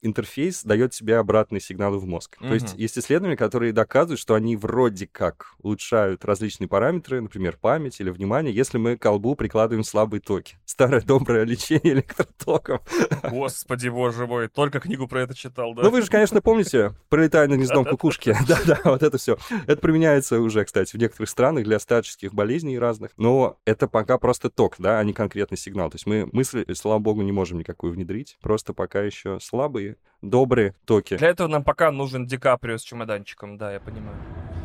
нейроинтерфейс дает тебе обратные сигналы в мозг. То есть есть исследования, которые доказывают, что они вроде как улучшают различные параметры, например, память или внимание, если мы к колбу прикладываем слабые токи. Старое доброе лечение *laughs* электротоком. Господи, боже мой, только книгу про это читал, да? Ну, вы же, конечно, помните, пролетая над гнездом кукушки. *laughs* Да-да, вот это все. Это применяется уже, кстати, в некоторых странах для старческих болезней разных. Но это пока просто ток, да, а не конкретный сигнал. То есть мы мысль, слава богу, не можем никакую внедрить. Просто пока еще слабые, добрые токи. Для этого нам пока нужен Ди Каприо с чемоданчиком, да, я понимаю.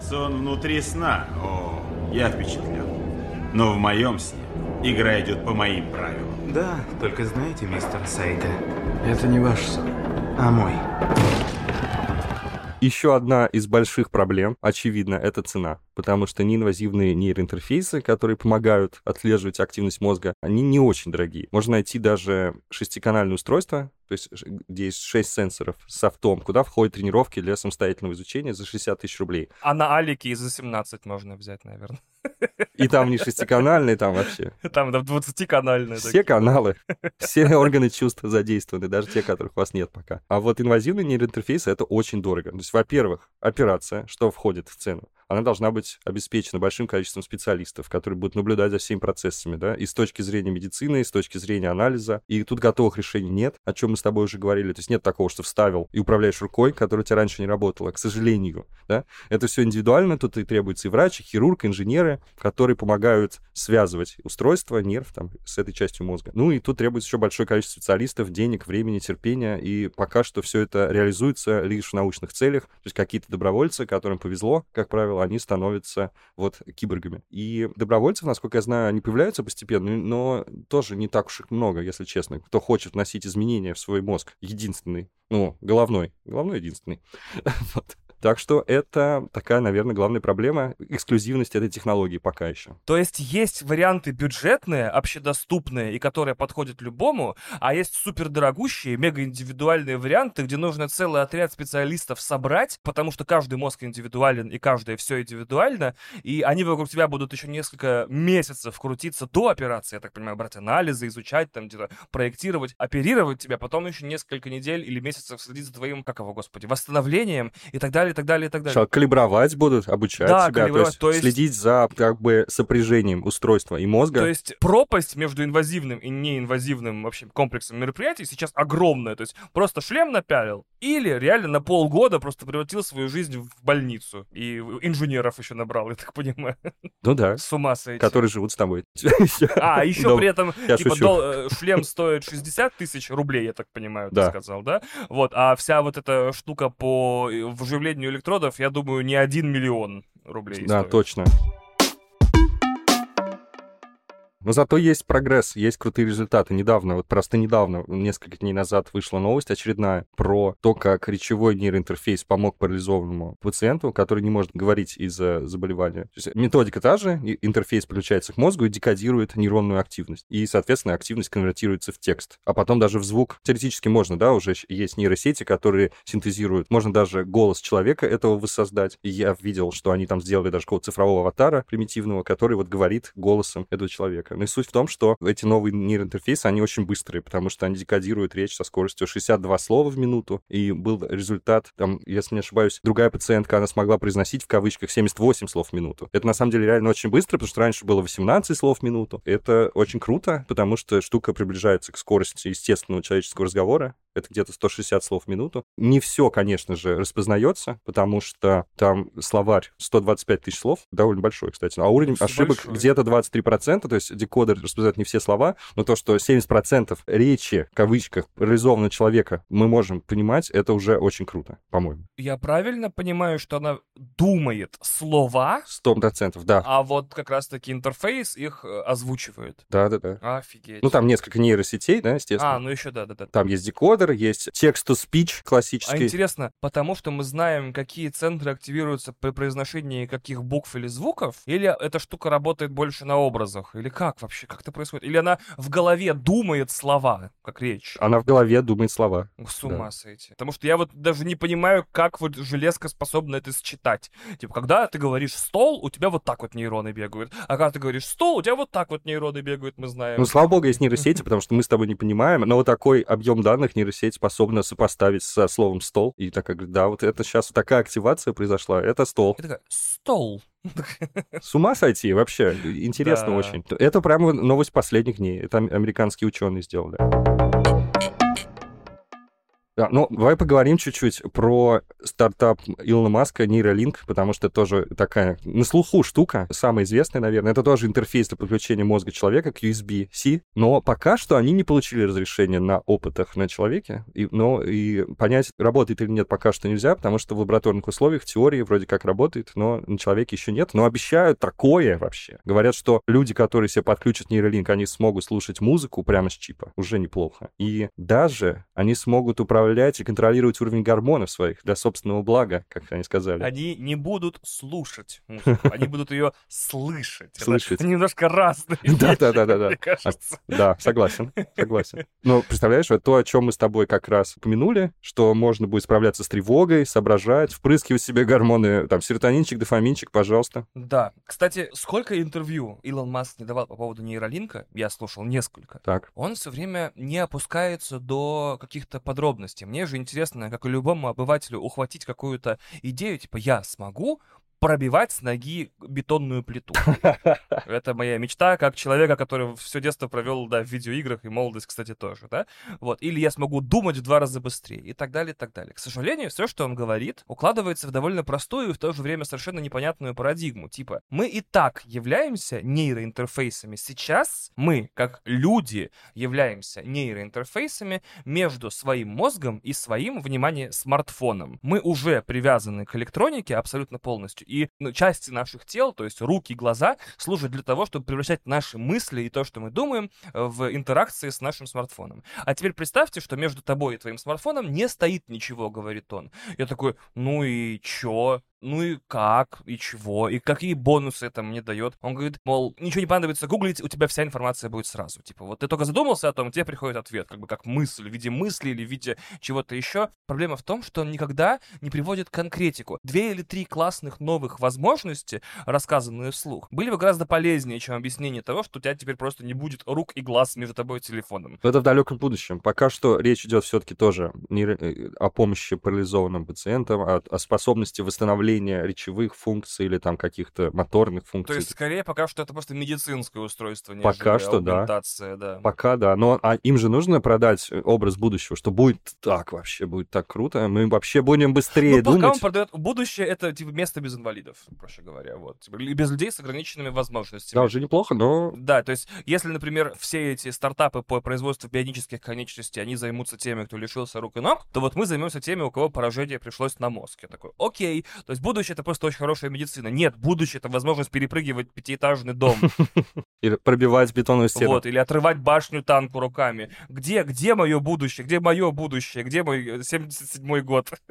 Сон внутри сна. О, я впечатлен. Но в моем сне игра идет по моим правилам. Да, только знаете, мистер Сайга, Это не ваш сон. а мой. Еще одна из больших проблем, очевидно, это цена. Потому что неинвазивные нейроинтерфейсы, которые помогают отслеживать активность мозга, они не очень дорогие. Можно найти даже шестиканальное устройство, то есть где есть 6 сенсоров с софтом, куда входят тренировки для самостоятельного изучения за 60 тысяч рублей. А на Алике и за 17 можно взять, наверное. И там не шестиканальные, там вообще. Там 20-канальные. Все такие. каналы, все органы чувств задействованы, даже те, которых у вас нет пока. А вот инвазивные нейроинтерфейсы — это очень дорого. То есть, во-первых, операция, что входит в цену она должна быть обеспечена большим количеством специалистов, которые будут наблюдать за всеми процессами, да, и с точки зрения медицины, и с точки зрения анализа. И тут готовых решений нет, о чем мы с тобой уже говорили. То есть нет такого, что вставил и управляешь рукой, которая у тебя раньше не работала, к сожалению, да. Это все индивидуально, тут и требуется и врач, и хирург, и инженеры, которые помогают связывать устройство, нерв там с этой частью мозга. Ну и тут требуется еще большое количество специалистов, денег, времени, терпения, и пока что все это реализуется лишь в научных целях. То есть какие-то добровольцы, которым повезло, как правило, они становятся вот киборгами. И добровольцев, насколько я знаю, они появляются постепенно, но тоже не так уж их много, если честно. Кто хочет вносить изменения в свой мозг, единственный, ну, головной, головной единственный. *laughs* вот. Так что это такая, наверное, главная проблема эксклюзивности этой технологии пока еще. То есть есть варианты бюджетные, общедоступные и которые подходят любому, а есть супердорогущие, мегаиндивидуальные варианты, где нужно целый отряд специалистов собрать, потому что каждый мозг индивидуален и каждое все индивидуально, и они вокруг тебя будут еще несколько месяцев крутиться до операции, я так понимаю, брать анализы, изучать, там где-то проектировать, оперировать тебя, потом еще несколько недель или месяцев следить за твоим, как его, господи, восстановлением и так далее далее, и так далее, и так далее. Что, калибровать будут, обучать да, себя, то есть, то есть следить за как бы сопряжением устройства и мозга. То есть пропасть между инвазивным и неинвазивным вообще комплексом мероприятий сейчас огромная. То есть просто шлем напялил или реально на полгода просто превратил свою жизнь в больницу. И инженеров еще набрал, я так понимаю. Ну да. С ума сойти. Которые живут с тобой. *laughs* А, еще при этом, типа, э, шлем стоит 60 тысяч рублей, я так понимаю, ты сказал, да? Вот, а вся вот эта штука по э, вживлению сотню электродов, я думаю, не один миллион рублей Да, стоит. точно. Но зато есть прогресс, есть крутые результаты. Недавно, вот просто недавно, несколько дней назад вышла новость очередная про то, как речевой нейроинтерфейс помог парализованному пациенту, который не может говорить из-за заболевания. То есть методика та же, интерфейс подключается к мозгу и декодирует нейронную активность. И, соответственно, активность конвертируется в текст. А потом даже в звук. Теоретически можно, да, уже есть нейросети, которые синтезируют. Можно даже голос человека этого воссоздать. И я видел, что они там сделали даже какого-то цифрового аватара примитивного, который вот говорит голосом этого человека человека. Но и суть в том, что эти новые нейроинтерфейсы, они очень быстрые, потому что они декодируют речь со скоростью 62 слова в минуту. И был результат, там, если не ошибаюсь, другая пациентка, она смогла произносить в кавычках 78 слов в минуту. Это на самом деле реально очень быстро, потому что раньше было 18 слов в минуту. Это очень круто, потому что штука приближается к скорости естественного человеческого разговора это где-то 160 слов в минуту. Не все, конечно же, распознается, потому что там словарь 125 тысяч слов, довольно большой, кстати. А уровень Очень ошибок где-то 23%, то есть декодер распознает не все слова, но то, что 70% речи, в кавычках, реализованного человека мы можем понимать, это уже очень круто, по-моему. Я правильно понимаю, что она думает слова? 100%, да. А вот как раз-таки интерфейс их э, озвучивает. Да-да-да. Офигеть. Ну, там несколько нейросетей, да, естественно. А, ну еще да-да-да. Там есть декодер, кадр, есть текст-to-speech классический. А интересно, потому что мы знаем, какие центры активируются при произношении каких букв или звуков, или эта штука работает больше на образах, или как вообще, как это происходит? Или она в голове думает слова, как речь? Она в голове думает слова. С ума да. сойти. Потому что я вот даже не понимаю, как вот железка способна это считать. Типа, когда ты говоришь «стол», у тебя вот так вот нейроны бегают. А когда ты говоришь «стол», у тебя вот так вот нейроны бегают, мы знаем. Ну, слава богу, есть *laughs* нейросети, потому что мы с тобой не понимаем, но вот такой объем данных нейросети нейросеть способна сопоставить со словом стол. И такая говорит, да, вот это сейчас такая активация произошла, это стол. Такая, стол. С ума сойти вообще. Интересно да. очень. Это прямо новость последних дней. Это американские ученые сделали. Да, ну, давай поговорим чуть-чуть про стартап Илона Маска Neuralink, потому что тоже такая на слуху штука, самая известная, наверное. Это тоже интерфейс для подключения мозга человека к USB-C, но пока что они не получили разрешения на опытах на человеке, и, но и понять, работает или нет, пока что нельзя, потому что в лабораторных условиях, в теории вроде как работает, но на человеке еще нет. Но обещают такое вообще. Говорят, что люди, которые себе подключат Neuralink, они смогут слушать музыку прямо с чипа. Уже неплохо. И даже они смогут управлять управлять и контролировать уровень гормонов своих для собственного блага, как они сказали. Они не будут слушать музыку, они будут ее слышать. Слышать. *laughs* немножко разные *laughs* Да, да, да, да, да. *laughs* кажется. Да, согласен, согласен. Но представляешь, то, о чем мы с тобой как раз упомянули, что можно будет справляться с тревогой, соображать, впрыскивать себе гормоны, там, серотонинчик, дофаминчик, пожалуйста. Да. Кстати, сколько интервью Илон Маск не давал по поводу нейролинка, я слушал несколько. Так. Он все время не опускается до каких-то подробностей. Мне же интересно, как и любому обывателю, ухватить какую-то идею, типа, я смогу пробивать с ноги бетонную плиту. *laughs* Это моя мечта, как человека, который все детство провел, да, в видеоиграх и молодость, кстати, тоже, да. Вот. Или я смогу думать в два раза быстрее и так далее, и так далее. К сожалению, все, что он говорит, укладывается в довольно простую и в то же время совершенно непонятную парадигму. Типа, мы и так являемся нейроинтерфейсами. Сейчас мы, как люди, являемся нейроинтерфейсами между своим мозгом и своим, внимание, смартфоном. Мы уже привязаны к электронике абсолютно полностью. И ну, части наших тел, то есть руки, глаза, служат для того, чтобы превращать наши мысли и то, что мы думаем, э, в интеракции с нашим смартфоном. А теперь представьте, что между тобой и твоим смартфоном не стоит ничего, говорит он. Я такой, ну и чё? Ну и как, и чего, и какие бонусы это мне дает. Он говорит, мол, ничего не понадобится гуглить, у тебя вся информация будет сразу. Типа, вот ты только задумался о том, тебе приходит ответ, как бы как мысль, в виде мысли или в виде чего-то еще. Проблема в том, что он никогда не приводит конкретику. Две или три классных новых возможности, рассказанные вслух, были бы гораздо полезнее, чем объяснение того, что у тебя теперь просто не будет рук и глаз между тобой и телефоном. Но это в далеком будущем. Пока что речь идет все-таки тоже не э, о помощи парализованным пациентам, а о способности восстановления речевых функций или там каких-то моторных То функций. есть, скорее, пока что это просто медицинское устройство, нежели Пока что, да. да. Пока да, но а им же нужно продать э, образ будущего, что будет так вообще, будет так круто, мы вообще будем быстрее Ну, пока думать. он продает будущее, это типа место без инвалидов, проще говоря, вот. Типа, или без людей с ограниченными возможностями. Да, уже неплохо, но Да, то есть, если, например, все эти стартапы по производству бионических конечностей, они займутся теми, кто лишился рук и ног, то вот мы займемся теми, у кого поражение пришлось на мозг. Я такой, окей, то есть будущее это просто очень хорошая медицина. Нет, будущее это возможность перепрыгивать пятиэтажный дом, *laughs* или пробивать бетонную стену. вот, или отрывать башню танку руками. Где, где мое будущее? Где мое будущее? Где мой э, 77-й год? *laughs*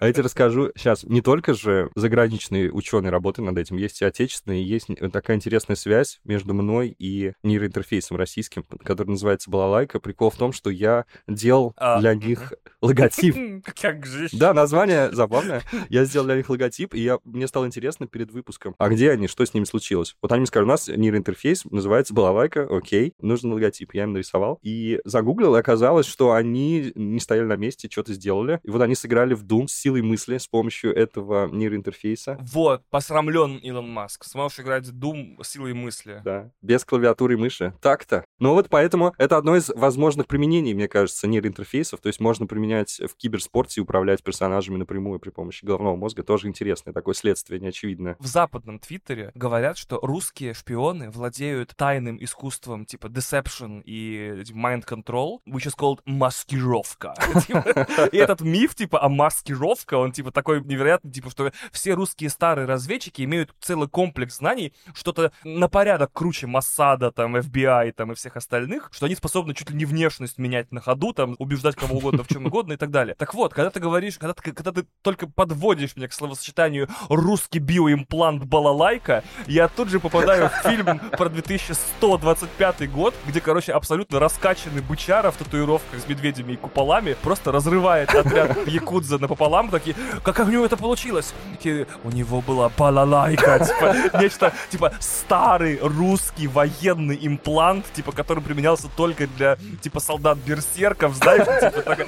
А я тебе расскажу сейчас, не только же заграничные ученые работают над этим, есть и отечественные, есть такая интересная связь между мной и нейроинтерфейсом российским, который называется «Балалайка». Прикол в том, что я делал А, для них логотип. *laughs* Как же? Да, название забавное. Я сделал для них логотип, и я, мне стало интересно перед выпуском, а где они, что с ними случилось. Вот они мне сказали, у нас нейроинтерфейс называется балалайка, окей, нужен логотип. Я им нарисовал. И загуглил, и оказалось, что они не стояли на месте, что-то сделали. И вот они сыграли в Doom с силой мысли с помощью этого нейроинтерфейса. Вот, посрамлен Илон Маск. Сможешь играть в Doom силой мысли. Да, без клавиатуры и мыши. Так-то. Ну вот поэтому это одно из возможных применений, мне кажется, нейроинтерфейсов. То есть можно применять в киберспорте и управлять персонажами напрямую при помощи головного мозга. Тоже интересное такое следствие, неочевидное. В западном твиттере говорят, что русские шпионы владеют тайным искусством типа deception и типа, mind control, which is called маскировка. *laughs* Типа, И этот миф типа о маскировка, он типа такой невероятный, типа что все русские старые разведчики имеют целый комплекс знаний, что-то на порядок круче Массада, там, FBI там и всех остальных, что они способны чуть ли не внешность менять на ходу, там, убеждать кого угодно в чем угодно и так далее. Так вот, когда ты говоришь, когда ты, когда ты только подводишь меня к словосочетанию «русский биоимплант балалайка», я тут же попадаю в фильм про 2125 год, где, короче, абсолютно раскачанный бычара в татуировках с медведями и куполами просто разрывает отряд якудза напополам, такие, как у него это получилось? Такие, у него была балалайка, типа, нечто, типа, старый русский военный имплант, типа, который применялся только для, типа, солдат-берсерков, знаешь, типа, так,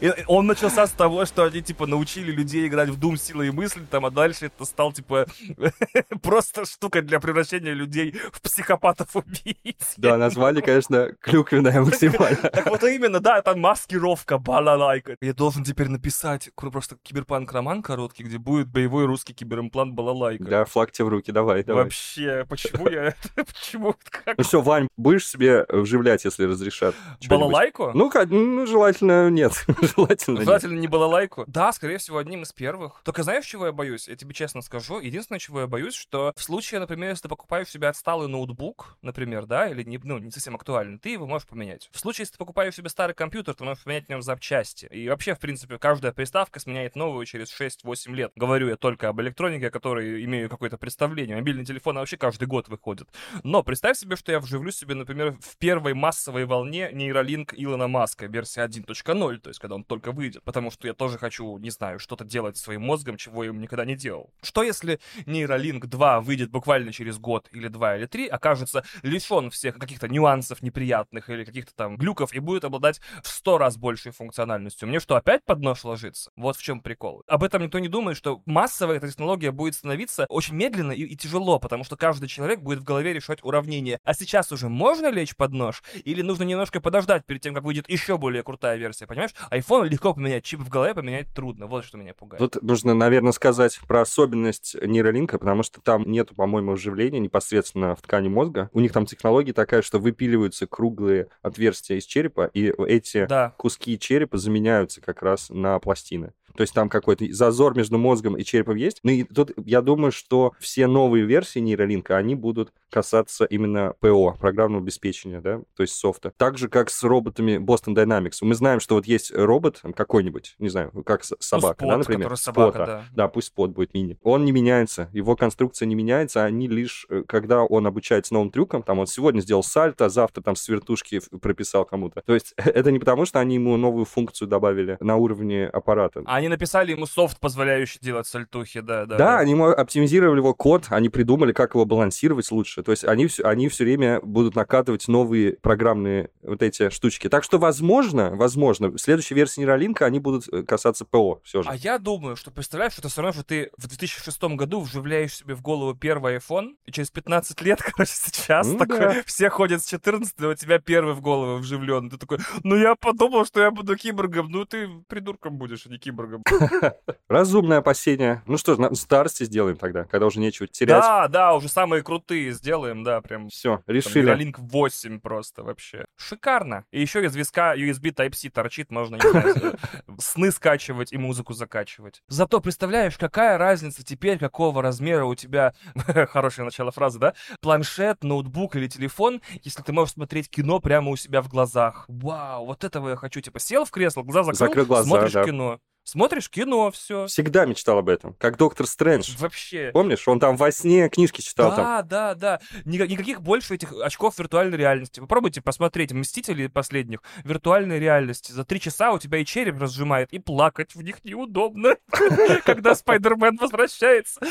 э, Он начался с того, что они, типа, научили людей играть в Doom силой и мысли, там, а дальше это стал, типа, *laughs* просто штука для превращения людей в психопатов-убийц. Да, назвали, конечно, клюквенное максимально. *laughs* Так вот именно, да, это маскировка, балалайка. Я должен теперь написать просто киберпанк-роман короткий, где будет боевой русский киберимплант балалайка. Да, флаг тебе в руки, давай, давай. Вообще, почему я *laughs* почему, как? Ну все, Вань, будешь себе вживлять, если разрешат? Балалайку? Ну, ну, желательно нет. желательно. Желательно не балалайку. Да, скорее всего, одним из первых. Приставках. Только знаешь, чего я боюсь? Я тебе честно скажу. Единственное, чего я боюсь, что в случае, например, если ты покупаешь себе отсталый ноутбук, например, да, или не, ну, не совсем актуальный, ты его можешь поменять. В случае, если ты покупаешь себе старый компьютер, ты можешь поменять в нем запчасти. И вообще, в принципе, каждая приставка сменяет новую через 6-8 лет. Говорю я только об электронике, о которой имею какое-то представление. Мобильный телефон вообще каждый год выходит. Но представь себе, что я вживлю себе, например, в первой массовой волне нейролинк Илона Маска, версия 1.0, то есть когда он только выйдет. Потому что я тоже хочу, не знаю, что-то делать своим мозгом, чего им никогда не делал. Что если нейролинк 2 выйдет буквально через год или два или три, окажется лишен всех каких-то нюансов неприятных или каких-то там глюков и будет обладать в сто раз большей функциональностью. Мне что, опять под нож ложится? Вот в чем прикол. Об этом никто не думает, что массовая эта технология будет становиться очень медленно и, и тяжело, потому что каждый человек будет в голове решать уравнение. А сейчас уже можно лечь под нож? Или нужно немножко подождать перед тем, как выйдет еще более крутая версия, понимаешь? iPhone легко поменять, чип в голове поменять трудно. Вот что меня пугает. Тут нужно, наверное, сказать про особенность нейролинка, потому что там нету, по-моему, вживления непосредственно в ткани мозга. У них там технология такая, что выпиливаются круглые отверстия из черепа, и эти Да. куски черепа заменяются как раз на пластины. То есть там какой-то зазор между мозгом и черепом есть. Ну и тут я думаю, что все новые версии нейролинка, они будут касаться именно ПО, программного обеспечения, да, то есть софта. Так же, как с роботами Boston Dynamics. Мы знаем, что вот есть робот какой-нибудь, не знаю, как собака, Спот, да, например? собака, Спота. да. Да, пусть спот будет мини. Он не меняется, его конструкция не меняется, они лишь, э, когда он обучается новым трюкам, там он сегодня сделал сальто, завтра там с вертушки прописал кому-то. То есть *laughs* это не потому, что они ему новую функцию добавили на уровне аппарата. Они написали ему софт, позволяющий делать сальтухи, да, да. Да, они мо- оптимизировали его код, они придумали, как его балансировать лучше. То есть они все, они все время будут накатывать новые программные вот эти штучки. Так что, возможно, возможно, в следующей версии нейролинка они будут э, касаться ПО все же. А я думаю, что представляешь, что это все равно, что ты в 2006 году вживляешь себе в голову первый iPhone, и через 15 лет, *laughs* короче, сейчас Ну такой, да. все ходят с 14 у тебя первый в голову вживлен. Ты такой, ну я подумал, что я буду киборгом. Ну ты придурком будешь, а не киборгом. *laughs* Разумное опасение. Ну что ж, на старости сделаем тогда, когда уже нечего терять. Да, да, уже самые крутые сделаем, да, прям. Все, решили. Neuralink 8 просто вообще. Шикарно. И еще из виска USB Type-C торчит, можно, не знаю, *laughs* сны скачивать и музыку закачивать. Зато представляешь, какая разница теперь, какого размера у тебя, *laughs* хорошее начало фразы, да, планшет, ноутбук или телефон, если ты можешь смотреть кино прямо у себя в глазах. Вау, вот этого я хочу. Типа сел в кресло, глаза закрыл, Закрыл глаза, смотришь да. кино. Смотришь кино, все. Всегда мечтал об этом. Как доктор Стрэндж. Вообще. Помнишь, он там во сне книжки читал там. Да, да, да. Ника- никаких больше этих очков виртуальной реальности. Попробуйте посмотреть «Мстителей» последних виртуальной реальности. За три часа у тебя и череп разжимает, и плакать в них неудобно, *laughs* когда Спайдермен возвращается. *laughs*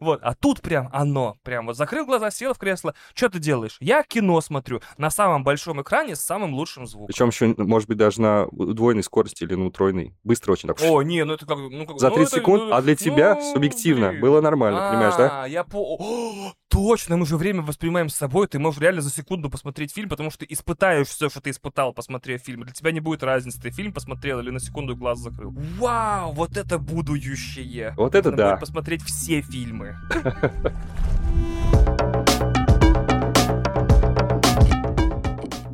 Вот, а тут прям оно. Прям вот закрыл глаза, сел в кресло. Что ты делаешь? Я кино смотрю на самом большом экране с самым лучшим звуком. Причем еще, может быть, даже на удвоенной скорости или на утроенной. Быстро очень так. О, не, ну это как... Ну, как За ну 30 это, секунд, ну, а для тебя ну, субъективно блин. было нормально, понимаешь, да? А, я по... О, *gasps* точно, мы же время воспринимаем с собой. Ты можешь реально за секунду посмотреть фильм, потому что ты испытаешь все, что ты испытал, посмотрев фильм. Для тебя не будет разницы, ты фильм посмотрел или на секунду глаз закрыл. Вау, вот это будущее. Вот это Можно да. посмотреть все фильмы. *laughs*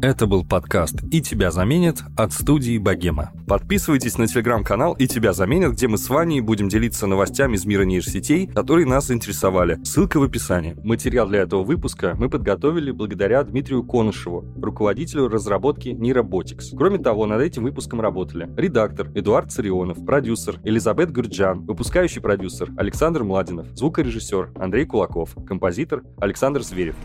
Это был подкаст «И тебя заменят» от студии «Богема». Подписывайтесь на телеграм-канал «И тебя заменят», где мы с Ваней будем делиться новостями из мира нейросетей, которые нас заинтересовали. Ссылка в описании. Материал для этого выпуска мы подготовили благодаря Дмитрию Конышеву, руководителю разработки Neurobotics. Кроме того, над этим выпуском работали редактор Эдуард Царионов, продюсер Элизабет Гурджан, выпускающий продюсер Александр Младинов, звукорежиссер Андрей Кулаков, композитор Александр Зверев.